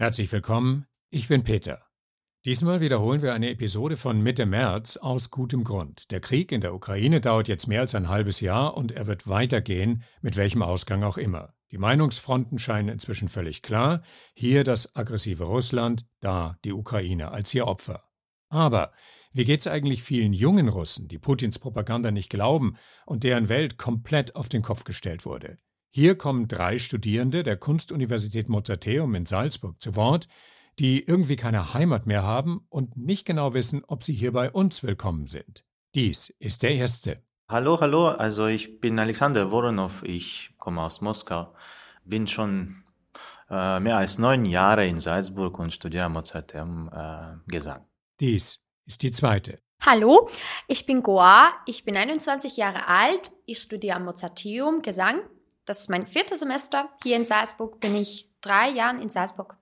Herzlich willkommen, ich bin Peter. Diesmal wiederholen wir eine Episode von Mitte März aus gutem Grund. Der Krieg in der Ukraine dauert jetzt mehr als ein halbes Jahr und er wird weitergehen, mit welchem Ausgang auch immer. Die Meinungsfronten scheinen inzwischen völlig klar. Hier das aggressive Russland, da die Ukraine als ihr Opfer. Aber wie geht's eigentlich vielen jungen Russen, die Putins Propaganda nicht glauben und deren Welt komplett auf den Kopf gestellt wurde? Hier kommen drei Studierende der Kunstuniversität Mozarteum in Salzburg zu Wort, die irgendwie keine Heimat mehr haben und nicht genau wissen, ob sie hier bei uns willkommen sind. Dies ist der erste. Hallo, hallo, also ich bin Alexander Voronov, ich komme aus Moskau, bin schon äh, mehr als neun Jahre in Salzburg und studiere Mozarteum äh, Gesang. Dies ist die zweite. Hallo, ich bin Goa, ich bin 21 Jahre alt, ich studiere am Mozarteum Gesang das ist mein viertes Semester. Hier in Salzburg bin ich drei Jahre in Salzburg.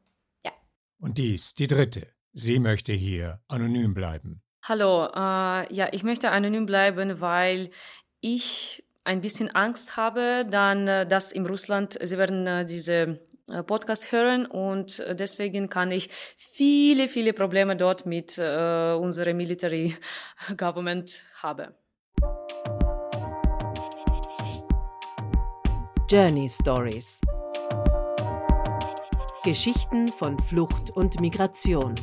Ja. Und dies, die dritte. Sie möchte hier anonym bleiben. Hallo, äh, ja, ich möchte anonym bleiben, weil ich ein bisschen Angst habe, dann, äh, dass in Russland, sie werden äh, diese äh, Podcast hören und deswegen kann ich viele, viele Probleme dort mit äh, unserem Military Government haben. Journey Stories. Geschichten von Flucht und Migration.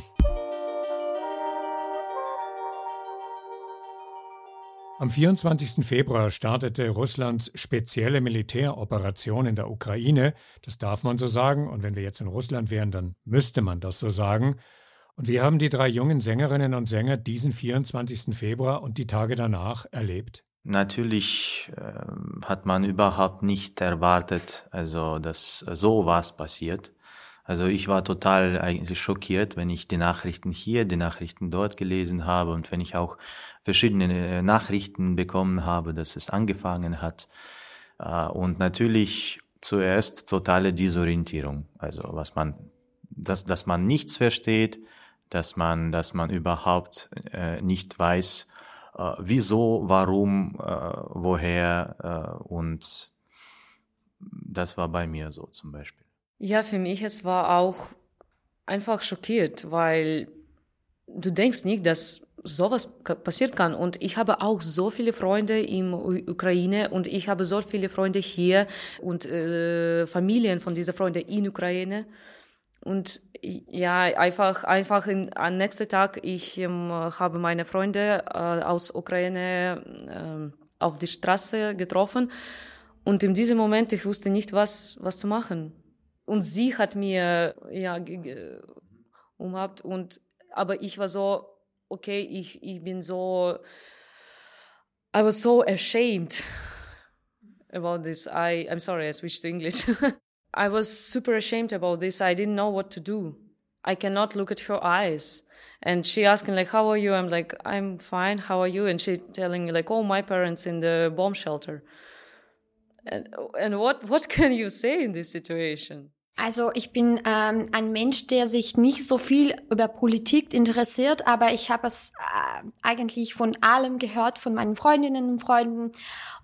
Am 24. Februar startete Russlands spezielle Militäroperation in der Ukraine. Das darf man so sagen. Und wenn wir jetzt in Russland wären, dann müsste man das so sagen. Und wie haben die drei jungen Sängerinnen und Sänger diesen 24. Februar und die Tage danach erlebt? Natürlich äh, hat man überhaupt nicht erwartet, also dass so was passiert. Also ich war total eigentlich schockiert, wenn ich die Nachrichten hier, die Nachrichten dort gelesen habe und wenn ich auch verschiedene äh, Nachrichten bekommen habe, dass es angefangen hat. Äh, und natürlich zuerst totale Disorientierung, also was man, dass, dass man nichts versteht, dass man, dass man überhaupt äh, nicht weiß, äh, wieso, warum, äh, woher äh, und das war bei mir so zum Beispiel. Ja, für mich es war auch einfach schockiert, weil du denkst nicht, dass sowas passiert kann. Und ich habe auch so viele Freunde in Ukraine und ich habe so viele Freunde hier und äh, Familien von diesen Freunden in Ukraine. Und ja, einfach, einfach in, am nächsten Tag, ich ähm, habe meine Freunde äh, aus Ukraine äh, auf die Straße getroffen. Und in diesem Moment, ich wusste nicht, was, was zu machen. Und sie hat mir, ja, umhabt und, aber ich war so, okay, ich, ich bin so, I was so ashamed about this. I, I'm sorry, I switched to English. I was super ashamed about this. I didn't know what to do. I cannot look at her eyes. And she asking like, how are you? I'm like, I'm fine. How are you? And she telling me like, oh, my parents in the bomb shelter. And, and what, what can you say in this situation? Also ich bin ähm, ein Mensch, der sich nicht so viel über Politik interessiert, aber ich habe es äh, eigentlich von allem gehört, von meinen Freundinnen und Freunden.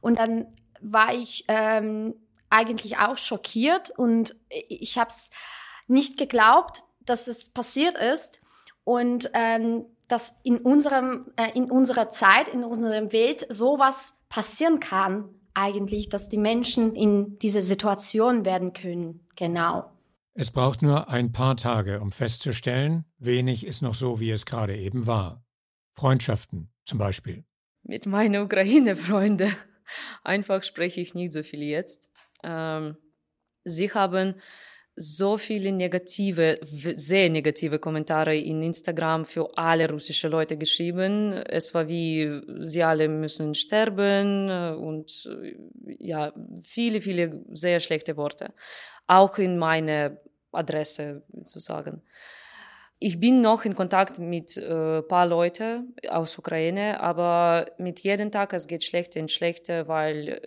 Und dann war ich ähm, eigentlich auch schockiert und ich habe es nicht geglaubt, dass es passiert ist und ähm, dass in unserem äh, in unserer Zeit in unserer Welt sowas passieren kann eigentlich, dass die Menschen in diese Situation werden können. Genau. Es braucht nur ein paar Tage, um festzustellen, wenig ist noch so, wie es gerade eben war. Freundschaften zum Beispiel. Mit meinen Ukraine-Freunden. Einfach spreche ich nicht so viel jetzt. Ähm, sie haben so viele negative, sehr negative Kommentare in Instagram für alle russische Leute geschrieben. Es war wie, sie alle müssen sterben äh, und äh, ja, viele, viele sehr schlechte Worte. Auch in meine Adresse zu sagen. Ich bin noch in Kontakt mit äh, paar Leute aus Ukraine, aber mit jedem Tag es geht schlechter und schlechter, weil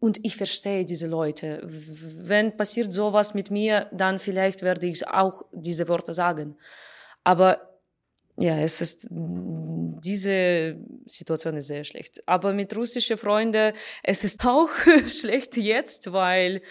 und ich verstehe diese Leute. Wenn passiert sowas mit mir, dann vielleicht werde ich auch diese Worte sagen. Aber ja, es ist, diese Situation ist sehr schlecht. Aber mit russischen Freunden, es ist auch schlecht jetzt, weil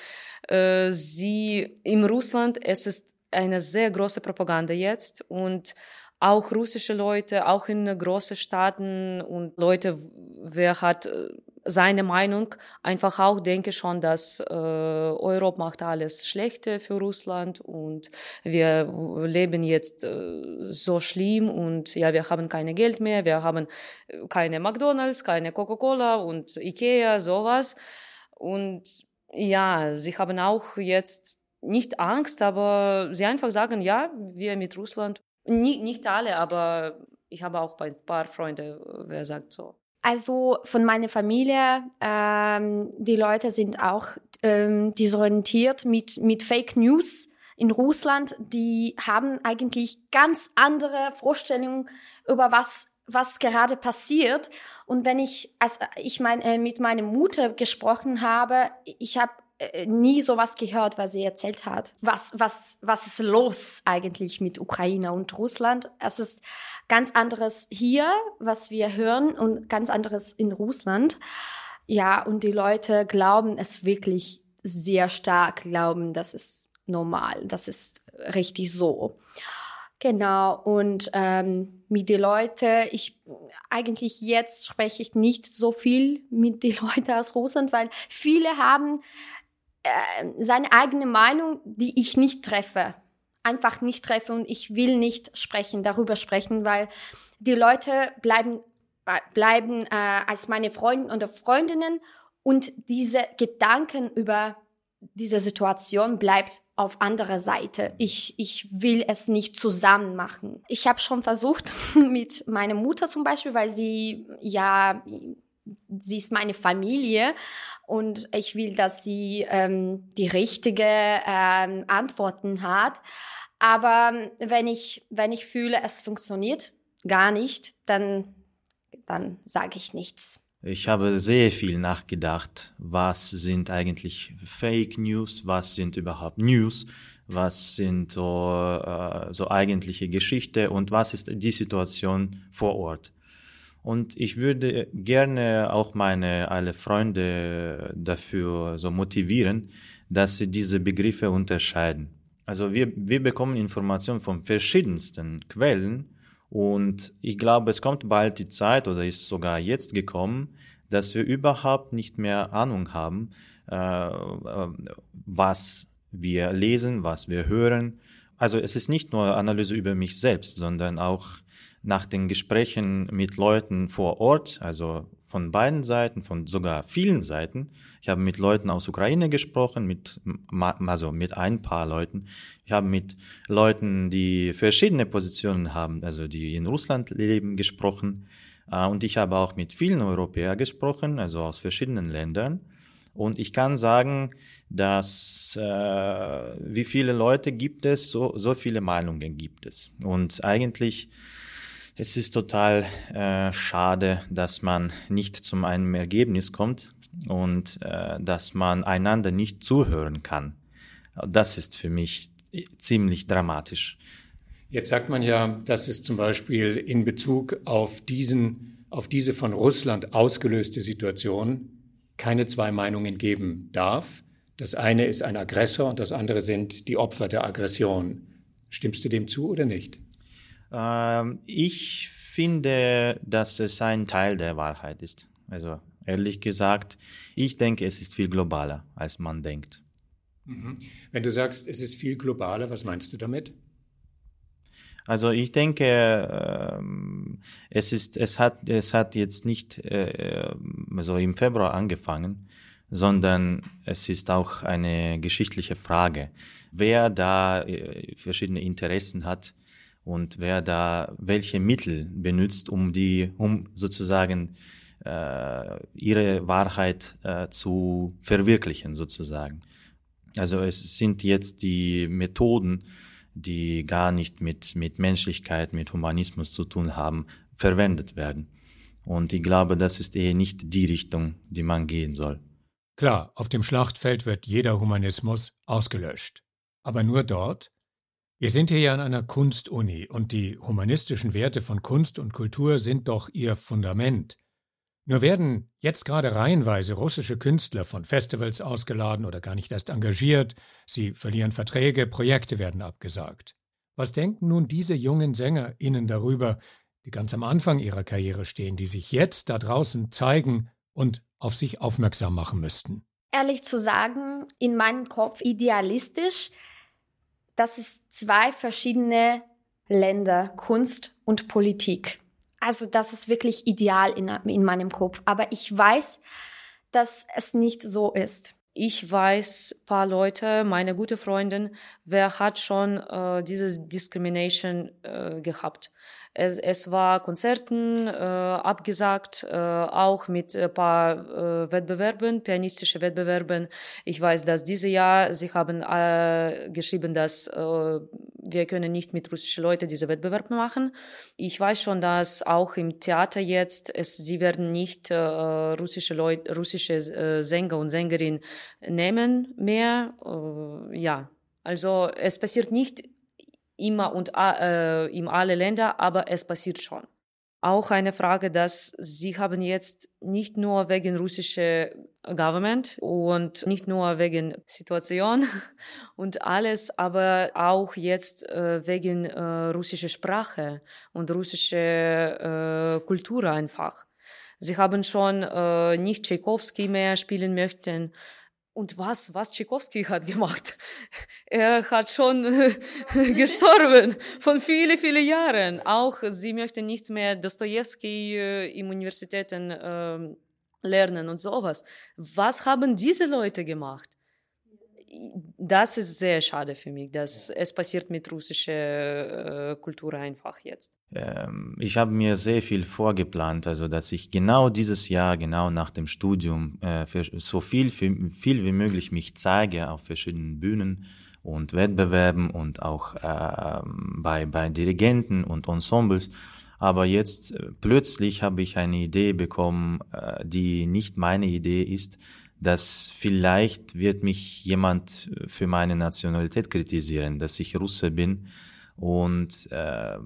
äh, sie, in Russland, es ist eine sehr große Propaganda jetzt und auch russische Leute, auch in großen Staaten und Leute, wer hat äh, seine Meinung, einfach auch denke schon, dass äh, Europa macht alles Schlechte für Russland und wir leben jetzt äh, so schlimm und ja, wir haben keine Geld mehr, wir haben äh, keine McDonald's, keine Coca-Cola und Ikea, sowas. Und ja, sie haben auch jetzt nicht Angst, aber sie einfach sagen, ja, wir mit Russland nicht, nicht alle, aber ich habe auch ein paar Freunde, wer sagt so. Also von meiner Familie, ähm, die Leute sind auch ähm, disorientiert mit, mit Fake News in Russland. Die haben eigentlich ganz andere Vorstellungen über was was gerade passiert. Und wenn ich, als ich mein, äh, mit meiner Mutter gesprochen habe, ich habe äh, nie sowas gehört, was sie erzählt hat. Was, was, was ist los eigentlich mit Ukraine und Russland? Es ist ganz anderes hier, was wir hören und ganz anderes in Russland. Ja, und die Leute glauben es wirklich sehr stark, glauben, das ist normal, das ist richtig so. Genau, und ähm, mit den Leuten, ich eigentlich jetzt spreche ich nicht so viel mit den Leuten aus Russland, weil viele haben äh, seine eigene Meinung, die ich nicht treffe. Einfach nicht treffe und ich will nicht sprechen, darüber sprechen, weil die Leute bleiben, bleiben äh, als meine Freunde oder Freundinnen und diese Gedanken über diese Situation bleibt auf anderer Seite. Ich, ich will es nicht zusammen machen. Ich habe schon versucht mit meiner Mutter zum Beispiel, weil sie ja sie ist meine Familie und ich will, dass sie ähm, die richtige ähm, Antworten hat. Aber wenn ich, wenn ich fühle, es funktioniert gar nicht, dann, dann sage ich nichts. Ich habe sehr viel nachgedacht, was sind eigentlich Fake News, was sind überhaupt News, was sind so, äh, so eigentliche Geschichte und was ist die Situation vor Ort. Und ich würde gerne auch meine alle Freunde dafür so motivieren, dass sie diese Begriffe unterscheiden. Also wir, wir bekommen Informationen von verschiedensten Quellen und ich glaube, es kommt bald die Zeit oder ist sogar jetzt gekommen, dass wir überhaupt nicht mehr Ahnung haben, äh, was wir lesen, was wir hören. Also es ist nicht nur Analyse über mich selbst, sondern auch nach den Gesprächen mit Leuten vor Ort, also von beiden Seiten, von sogar vielen Seiten. Ich habe mit Leuten aus Ukraine gesprochen, mit, also mit ein paar Leuten. Ich habe mit Leuten, die verschiedene Positionen haben, also die in Russland leben, gesprochen. Äh, und ich habe auch mit vielen Europäern gesprochen, also aus verschiedenen Ländern. Und ich kann sagen, dass äh, wie viele Leute gibt es, so, so viele Meinungen gibt es. Und eigentlich es ist total äh, schade, dass man nicht zum einem Ergebnis kommt und äh, dass man einander nicht zuhören kann. Das ist für mich ziemlich dramatisch. Jetzt sagt man ja, dass es zum Beispiel in Bezug auf diesen, auf diese von Russland ausgelöste Situation keine zwei Meinungen geben darf. Das eine ist ein Aggressor und das andere sind die Opfer der Aggression. Stimmst du dem zu oder nicht? Ähm, ich finde, dass es ein Teil der Wahrheit ist. Also ehrlich gesagt, ich denke, es ist viel globaler, als man denkt. Mhm. Wenn du sagst, es ist viel globaler, was meinst du damit? Also ich denke, äh, es ist, es hat, es hat jetzt nicht äh, so im Februar angefangen, sondern es ist auch eine geschichtliche Frage, wer da äh, verschiedene Interessen hat und wer da welche Mittel benutzt, um die, um sozusagen äh, ihre Wahrheit äh, zu verwirklichen, sozusagen. Also es sind jetzt die Methoden, die gar nicht mit, mit Menschlichkeit, mit Humanismus zu tun haben, verwendet werden. Und ich glaube, das ist eher nicht die Richtung, die man gehen soll. Klar, auf dem Schlachtfeld wird jeder Humanismus ausgelöscht. Aber nur dort, wir sind hier ja an einer Kunstuni und die humanistischen Werte von Kunst und Kultur sind doch ihr Fundament. Nur werden jetzt gerade reihenweise russische Künstler von Festivals ausgeladen oder gar nicht erst engagiert, sie verlieren Verträge, Projekte werden abgesagt. Was denken nun diese jungen SängerInnen darüber, die ganz am Anfang ihrer Karriere stehen, die sich jetzt da draußen zeigen und auf sich aufmerksam machen müssten? Ehrlich zu sagen, in meinem Kopf idealistisch, dass es zwei verschiedene Länder, Kunst und Politik. Also das ist wirklich ideal in, in meinem Kopf. Aber ich weiß, dass es nicht so ist. Ich weiß paar Leute, meine gute Freundin, wer hat schon äh, diese Discrimination äh, gehabt. Es, es war Konzerten äh, abgesagt, äh, auch mit ein paar äh, Wettbewerben, pianistische Wettbewerben. Ich weiß, dass dieses Jahr sie haben äh, geschrieben, dass äh, wir können nicht mit russischen Leuten diese Wettbewerb machen. Ich weiß schon, dass auch im Theater jetzt es, sie werden nicht äh, russische Leute, russische äh, Sänger und Sängerinnen nehmen mehr. Äh, ja, also es passiert nicht immer und äh, in alle Länder, aber es passiert schon. Auch eine Frage, dass sie haben jetzt nicht nur wegen russischer Government und nicht nur wegen Situation und alles, aber auch jetzt äh, wegen äh, russischer Sprache und russischer äh, Kultur einfach. Sie haben schon äh, nicht Tchaikovsky mehr spielen möchten und was, was Tchaikovsky hat gemacht? Er hat schon gestorben von viele, viele Jahren. Auch sie möchten nichts mehr Dostoevsky äh, im Universitäten äh, lernen und sowas. Was haben diese Leute gemacht? Das ist sehr schade für mich, dass es passiert mit russischer äh, Kultur einfach jetzt. Ähm, ich habe mir sehr viel vorgeplant, also dass ich genau dieses Jahr, genau nach dem Studium, äh, für so viel, für, viel wie möglich mich zeige auf verschiedenen Bühnen und Wettbewerben und auch äh, bei, bei Dirigenten und Ensembles. Aber jetzt äh, plötzlich habe ich eine Idee bekommen, äh, die nicht meine Idee ist, dass vielleicht wird mich jemand für meine Nationalität kritisieren, dass ich Russe bin. Und äh,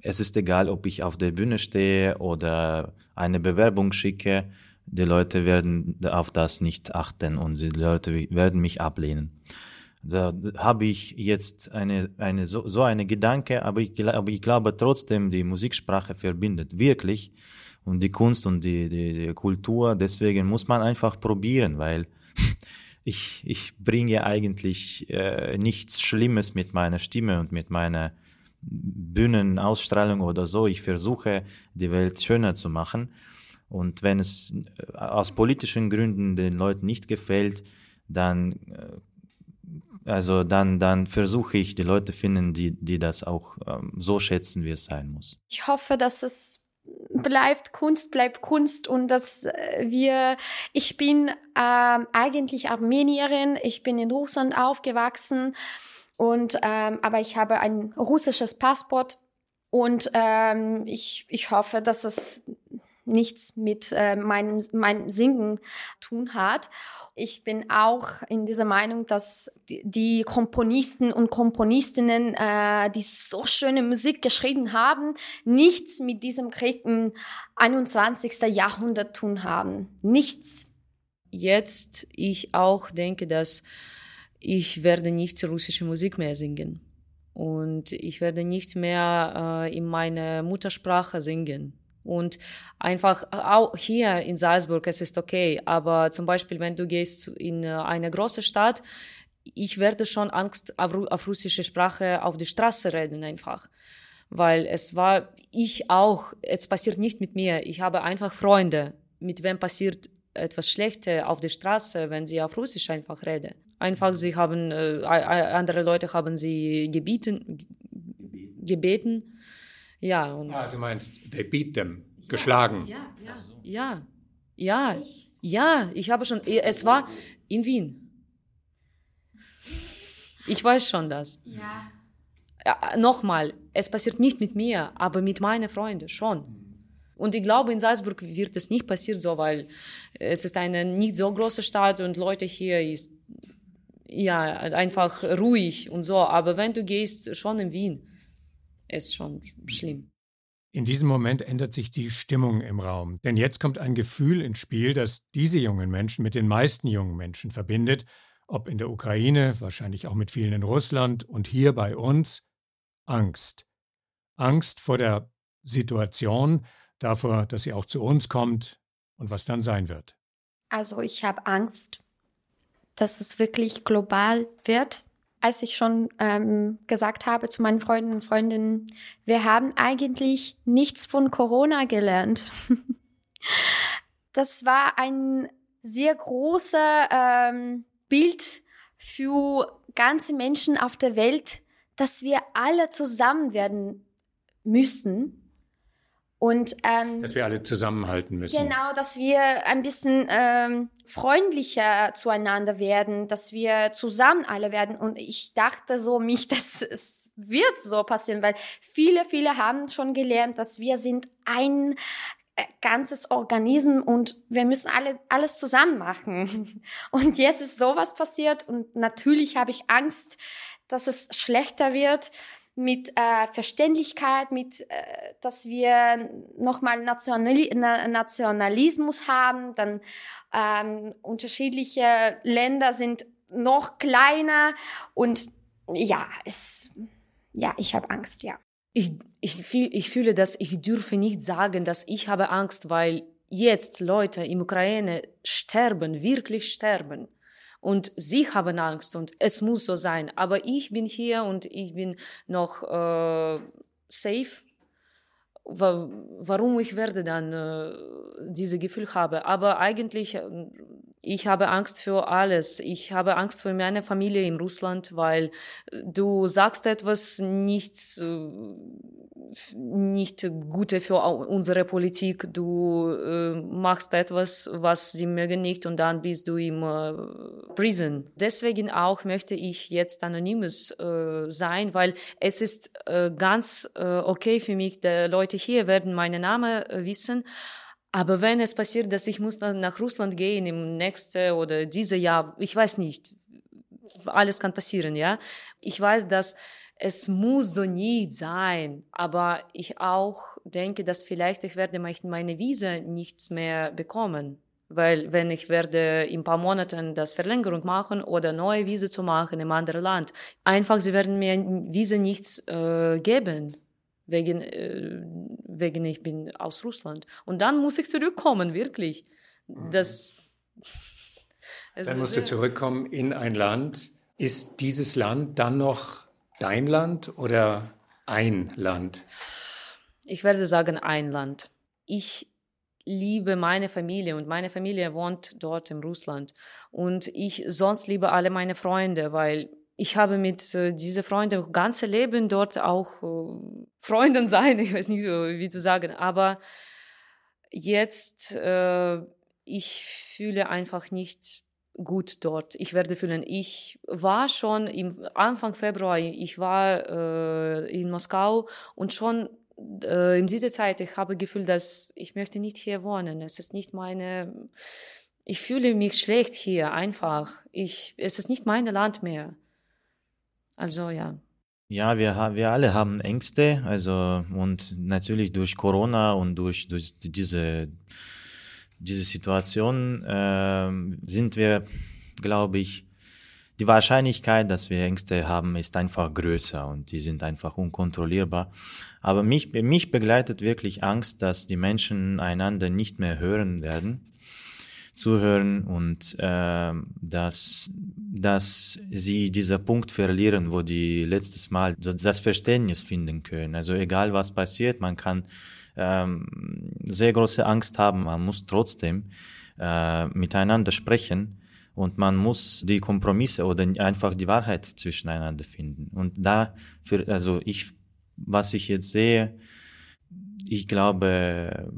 es ist egal, ob ich auf der Bühne stehe oder eine Bewerbung schicke, die Leute werden auf das nicht achten und die Leute werden mich ablehnen. Da habe ich jetzt eine, eine so, so eine Gedanke, aber ich, aber ich glaube trotzdem, die Musiksprache verbindet. Wirklich und die Kunst und die, die, die Kultur. Deswegen muss man einfach probieren, weil ich, ich bringe eigentlich äh, nichts Schlimmes mit meiner Stimme und mit meiner Bühnenausstrahlung oder so. Ich versuche, die Welt schöner zu machen. Und wenn es äh, aus politischen Gründen den Leuten nicht gefällt, dann, äh, also dann, dann versuche ich, die Leute finden, die, die das auch ähm, so schätzen, wie es sein muss. Ich hoffe, dass es bleibt Kunst, bleibt Kunst und dass äh, wir, ich bin ähm, eigentlich Armenierin, ich bin in Russland aufgewachsen und ähm, aber ich habe ein russisches Passport und ähm, ich, ich hoffe, dass es nichts mit äh, meinem, meinem Singen tun hat. Ich bin auch in dieser Meinung, dass die Komponisten und Komponistinnen, äh, die so schöne Musik geschrieben haben, nichts mit diesem Krieg im 21. Jahrhundert tun haben. Nichts. Jetzt ich auch denke, dass ich werde nicht russische Musik mehr singen und ich werde nicht mehr äh, in meiner Muttersprache singen und einfach auch hier in Salzburg, es ist okay, aber zum Beispiel, wenn du gehst in äh, eine große Stadt, ich werde schon Angst auf, auf russische Sprache auf die Straße reden einfach. Weil es war, ich auch, es passiert nicht mit mir. Ich habe einfach Freunde, mit wem passiert etwas Schlechtes auf der Straße, wenn sie auf Russisch einfach reden. Einfach, sie haben, äh, andere Leute haben sie gebeten, gebeten ja. Und ah, du meinst, they beat them, ja, geschlagen. Ja, ja, ja. Ja, ja, ich habe schon, es war in Wien. Ich weiß schon das. Ja. ja Nochmal, es passiert nicht mit mir, aber mit meinen Freunden schon. Und ich glaube, in Salzburg wird es nicht passieren so, weil es ist eine nicht so große Stadt und Leute hier ist ja einfach ruhig und so. Aber wenn du gehst schon in Wien, ist schon schlimm. In diesem Moment ändert sich die Stimmung im Raum, denn jetzt kommt ein Gefühl ins Spiel, das diese jungen Menschen mit den meisten jungen Menschen verbindet, ob in der Ukraine, wahrscheinlich auch mit vielen in Russland und hier bei uns, Angst. Angst vor der Situation, davor, dass sie auch zu uns kommt und was dann sein wird. Also ich habe Angst, dass es wirklich global wird, als ich schon ähm, gesagt habe zu meinen Freunden und Freundinnen, wir haben eigentlich nichts von Corona gelernt. das war ein sehr großer ähm, Bild für ganze Menschen auf der Welt, dass wir alle zusammen werden müssen und, ähm, dass wir alle zusammenhalten müssen. Genau, dass wir ein bisschen ähm, freundlicher zueinander werden, dass wir zusammen alle werden. Und ich dachte so mich, dass es wird so passieren, weil viele, viele haben schon gelernt, dass wir sind ein äh, ganzes Organismus und wir müssen alle alles zusammen machen. Und jetzt ist sowas passiert und natürlich habe ich Angst, dass es schlechter wird mit äh, Verständlichkeit, mit, äh, dass wir nochmal Nationali Nationalismus haben, dann ähm, unterschiedliche Länder sind noch kleiner und ja, es, ja, ich habe Angst, ja. Ich, ich, fühl, ich fühle, dass ich dürfe nicht sagen, dass ich habe Angst, weil jetzt Leute in Ukraine sterben, wirklich sterben und sie haben Angst und es muss so sein. Aber ich bin hier und ich bin noch äh, safe. Warum ich werde dann äh, diese Gefühl habe? Aber eigentlich äh, ich habe Angst für alles. Ich habe Angst für meine Familie in Russland, weil du sagst etwas nicht, äh, nicht Gute für unsere Politik. Du äh, machst etwas, was sie mögen nicht und dann bist du im äh, Prison. Deswegen auch möchte ich jetzt anonymous äh, sein, weil es ist äh, ganz äh, okay für mich, die Leute hier werden meinen Namen wissen. Aber wenn es passiert, dass ich muss nach Russland gehen im nächsten oder diese Jahr, ich weiß nicht, alles kann passieren, ja. Ich weiß, dass es muss so nicht sein, aber ich auch denke, dass vielleicht ich werde meine Visa nichts mehr bekommen, weil wenn ich werde in ein paar Monaten das Verlängerung machen oder neue Visa zu machen im anderen Land, einfach sie werden mir Visa nichts äh, geben wegen, äh, wegen ich bin aus Russland. Und dann muss ich zurückkommen, wirklich. Das, dann musst du zurückkommen in ein Land. Ist dieses Land dann noch dein Land oder ein Land? Ich werde sagen ein Land. Ich liebe meine Familie und meine Familie wohnt dort in Russland. Und ich sonst liebe alle meine Freunde, weil ich habe mit äh, diese Freunde ganze Leben dort auch äh, Freunden sein, ich weiß nicht, wie zu sagen, aber jetzt äh, ich fühle einfach nicht gut dort. Ich werde fühlen, ich war schon im Anfang Februar, ich war äh, in Moskau und schon äh, in dieser Zeit, ich habe Gefühl, dass ich möchte nicht hier wohnen. Es ist nicht meine, ich fühle mich schlecht hier einfach. Ich, es ist nicht mein Land mehr. Also ja. Ja, wir, wir alle haben Ängste, also und natürlich durch Corona und durch, durch diese, diese Situation äh, sind wir, glaube ich, die Wahrscheinlichkeit, dass wir Ängste haben, ist einfach größer und die sind einfach unkontrollierbar. Aber mich, mich begleitet wirklich Angst, dass die Menschen einander nicht mehr hören werden zuhören und äh, dass, dass sie dieser Punkt verlieren, wo die letztes Mal das Verständnis finden können. Also egal was passiert, man kann ähm, sehr große Angst haben, man muss trotzdem äh, miteinander sprechen und man muss die Kompromisse oder einfach die Wahrheit zwischeneinander finden. Und da, für, also ich, was ich jetzt sehe, ich glaube,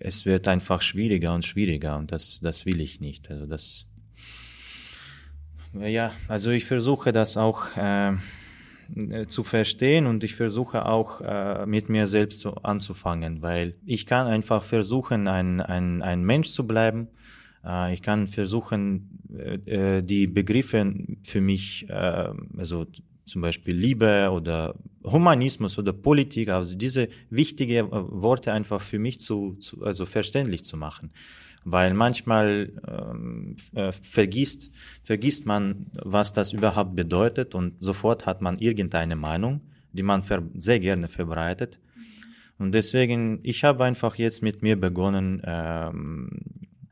es wird einfach schwieriger und schwieriger und das, das will ich nicht. Also das, ja, also ich versuche das auch äh, zu verstehen und ich versuche auch äh, mit mir selbst so anzufangen, weil ich kann einfach versuchen, ein, ein, ein Mensch zu bleiben. Äh, ich kann versuchen, äh, die Begriffe für mich äh, also zum Beispiel Liebe oder Humanismus oder Politik, also diese wichtigen äh, Worte einfach für mich zu, zu also verständlich zu machen. Weil manchmal ähm, äh, vergisst, vergisst man, was das überhaupt bedeutet und sofort hat man irgendeine Meinung, die man sehr gerne verbreitet. Und deswegen, ich habe einfach jetzt mit mir begonnen, ähm,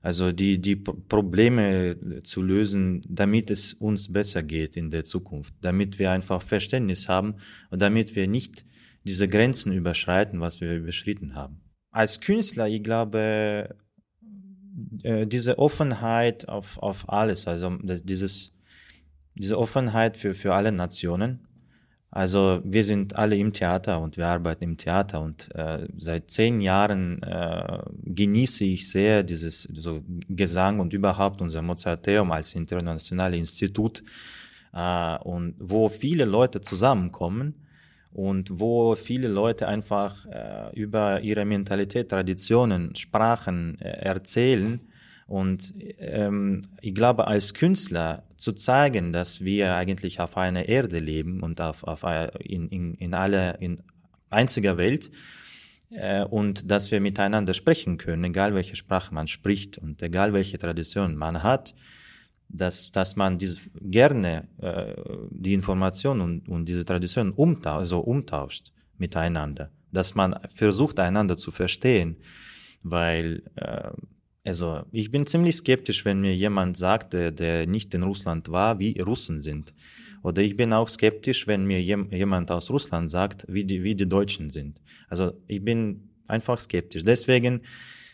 also die, die Probleme zu lösen, damit es uns besser geht in der Zukunft, damit wir einfach Verständnis haben und damit wir nicht diese Grenzen überschreiten, was wir überschritten haben. Als Künstler, ich glaube, äh, diese Offenheit auf, auf alles, also dieses, diese Offenheit für, für alle Nationen, also wir sind alle im Theater und wir arbeiten im Theater und äh, seit zehn Jahren äh, genieße ich sehr dieses so Gesang und überhaupt unser Mozarteum als internationales Institut äh, und wo viele Leute zusammenkommen und wo viele Leute einfach äh, über ihre Mentalität, Traditionen, Sprachen äh, erzählen und ähm, ich glaube, als Künstler zu zeigen, dass wir eigentlich auf einer Erde leben und auf, auf in, in, in aller in einziger Welt äh, und dass wir miteinander sprechen können, egal welche Sprache man spricht und egal welche Tradition man hat, dass, dass man diese, gerne äh, die Informationen und, und diese Traditionen umta so umtauscht miteinander, dass man versucht, einander zu verstehen, weil äh, also ich bin ziemlich skeptisch, wenn mir jemand sagt, der, der nicht in Russland war, wie Russen sind. Oder ich bin auch skeptisch, wenn mir jemand aus Russland sagt, wie die, wie die Deutschen sind. Also ich bin einfach skeptisch. Deswegen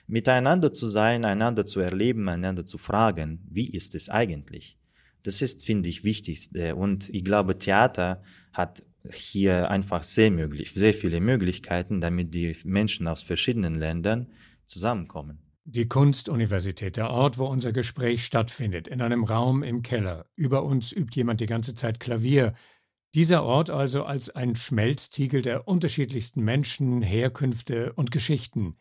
miteinander zu sein, einander zu erleben, einander zu fragen, wie ist es eigentlich? Das ist, finde ich, wichtig. Und ich glaube, Theater hat hier einfach sehr möglich, sehr viele Möglichkeiten, damit die Menschen aus verschiedenen Ländern zusammenkommen. Die Kunstuniversität, der Ort, wo unser Gespräch stattfindet, in einem Raum im Keller. Über uns übt jemand die ganze Zeit Klavier. Dieser Ort also als ein Schmelztiegel der unterschiedlichsten Menschen, Herkünfte und Geschichten.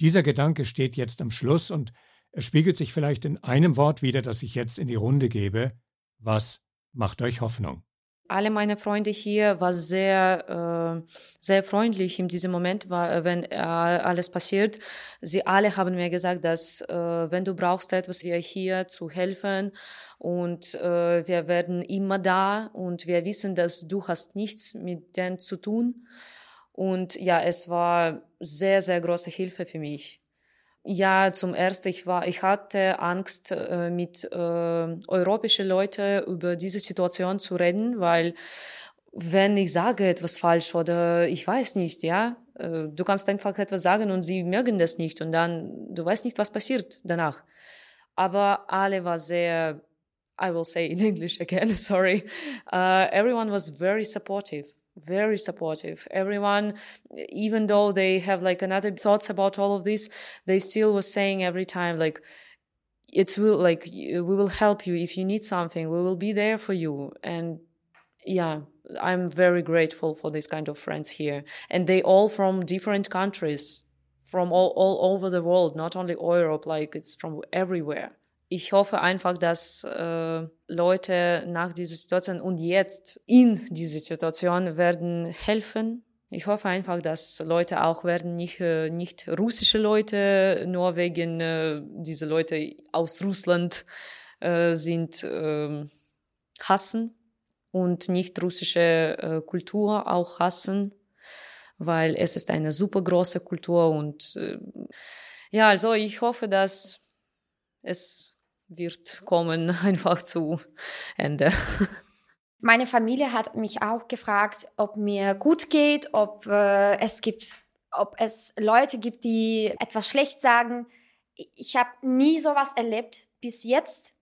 Dieser Gedanke steht jetzt am Schluss und er spiegelt sich vielleicht in einem Wort wieder, das ich jetzt in die Runde gebe. Was macht euch Hoffnung? Alle meine Freunde hier war sehr, äh, sehr freundlich in diesem Moment, war, äh, wenn äh, alles passiert. Sie alle haben mir gesagt, dass äh, wenn du brauchst etwas, wir hier zu helfen und äh, wir werden immer da und wir wissen, dass du hast nichts mit denen zu tun. Und ja, es war sehr, sehr große Hilfe für mich. Ja, zum ersten, ich war, ich hatte Angst, äh, mit äh, europäischen Leuten über diese Situation zu reden, weil wenn ich sage etwas falsch oder ich weiß nicht, ja, äh, du kannst einfach etwas sagen und sie mögen das nicht und dann, du weißt nicht, was passiert danach. Aber alle war sehr, I will say in English again, sorry. Uh, everyone was very supportive very supportive. Everyone even though they have like another thoughts about all of this they still was saying every time like it's will like we will help you. If you need something we will be there for you. And yeah i'm very grateful for this kind of friends here. And they all from different countries from all, all over the world not only europe like it's from everywhere ich hoffe einfach, dass äh, Leute nach dieser Situation und jetzt in dieser Situation werden helfen. Ich hoffe einfach, dass Leute auch werden nicht, äh, nicht russische Leute nur wegen äh, diese Leute aus Russland äh, sind äh, hassen und nicht russische äh, Kultur auch hassen, weil es ist eine super große Kultur und äh, ja, also ich hoffe, dass es wird kommen einfach zu Ende. Meine Familie hat mich auch gefragt, ob mir gut geht, ob äh, es gibt, ob es Leute gibt, die etwas schlecht sagen. Ich habe nie sowas erlebt bis jetzt.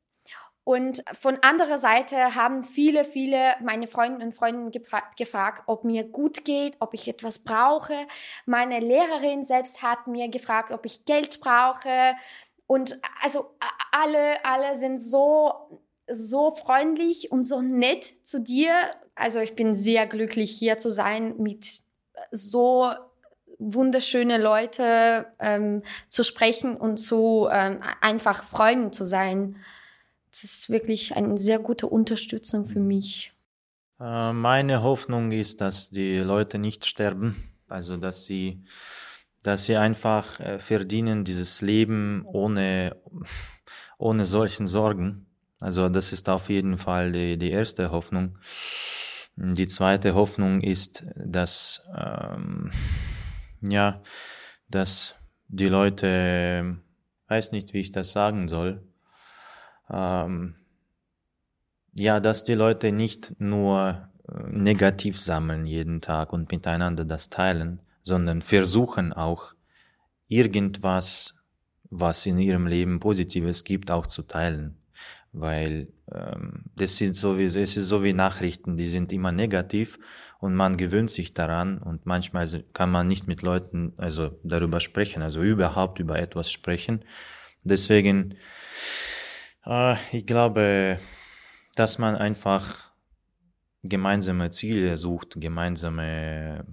Und von anderer Seite haben viele, viele meine Freunde und Freundinnen gefra gefragt, ob mir gut geht, ob ich etwas brauche. Meine Lehrerin selbst hat mir gefragt, ob ich Geld brauche. Und also alle, alle sind so, so freundlich und so nett zu dir. Also ich bin sehr glücklich hier zu sein mit so wunderschöne Leute ähm, zu sprechen und zu ähm, einfach Freunden zu sein. Das ist wirklich eine sehr gute Unterstützung für mich. Äh, meine Hoffnung ist, dass die Leute nicht sterben, also dass sie, dass sie einfach äh, verdienen dieses Leben ohne, ohne solchen Sorgen. Also das ist auf jeden Fall die, die erste Hoffnung. Die zweite Hoffnung ist, dass ähm, ja, dass die Leute, weiß nicht, wie ich das sagen soll, ähm, ja, dass die Leute nicht nur äh, negativ sammeln jeden Tag und miteinander das teilen, sondern versuchen auch irgendwas, was in ihrem Leben Positives gibt, auch zu teilen. Weil ähm, das sind sowieso, es ist so wie Nachrichten, die sind immer negativ und man gewöhnt sich daran und manchmal kann man nicht mit Leuten also darüber sprechen, also überhaupt über etwas sprechen. Deswegen, äh, ich glaube, dass man einfach gemeinsame Ziele sucht, gemeinsame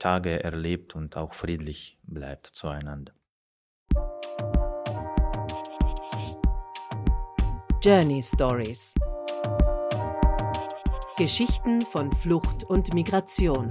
Tage erlebt und auch friedlich bleibt zueinander. Journey Stories Geschichten von Flucht und Migration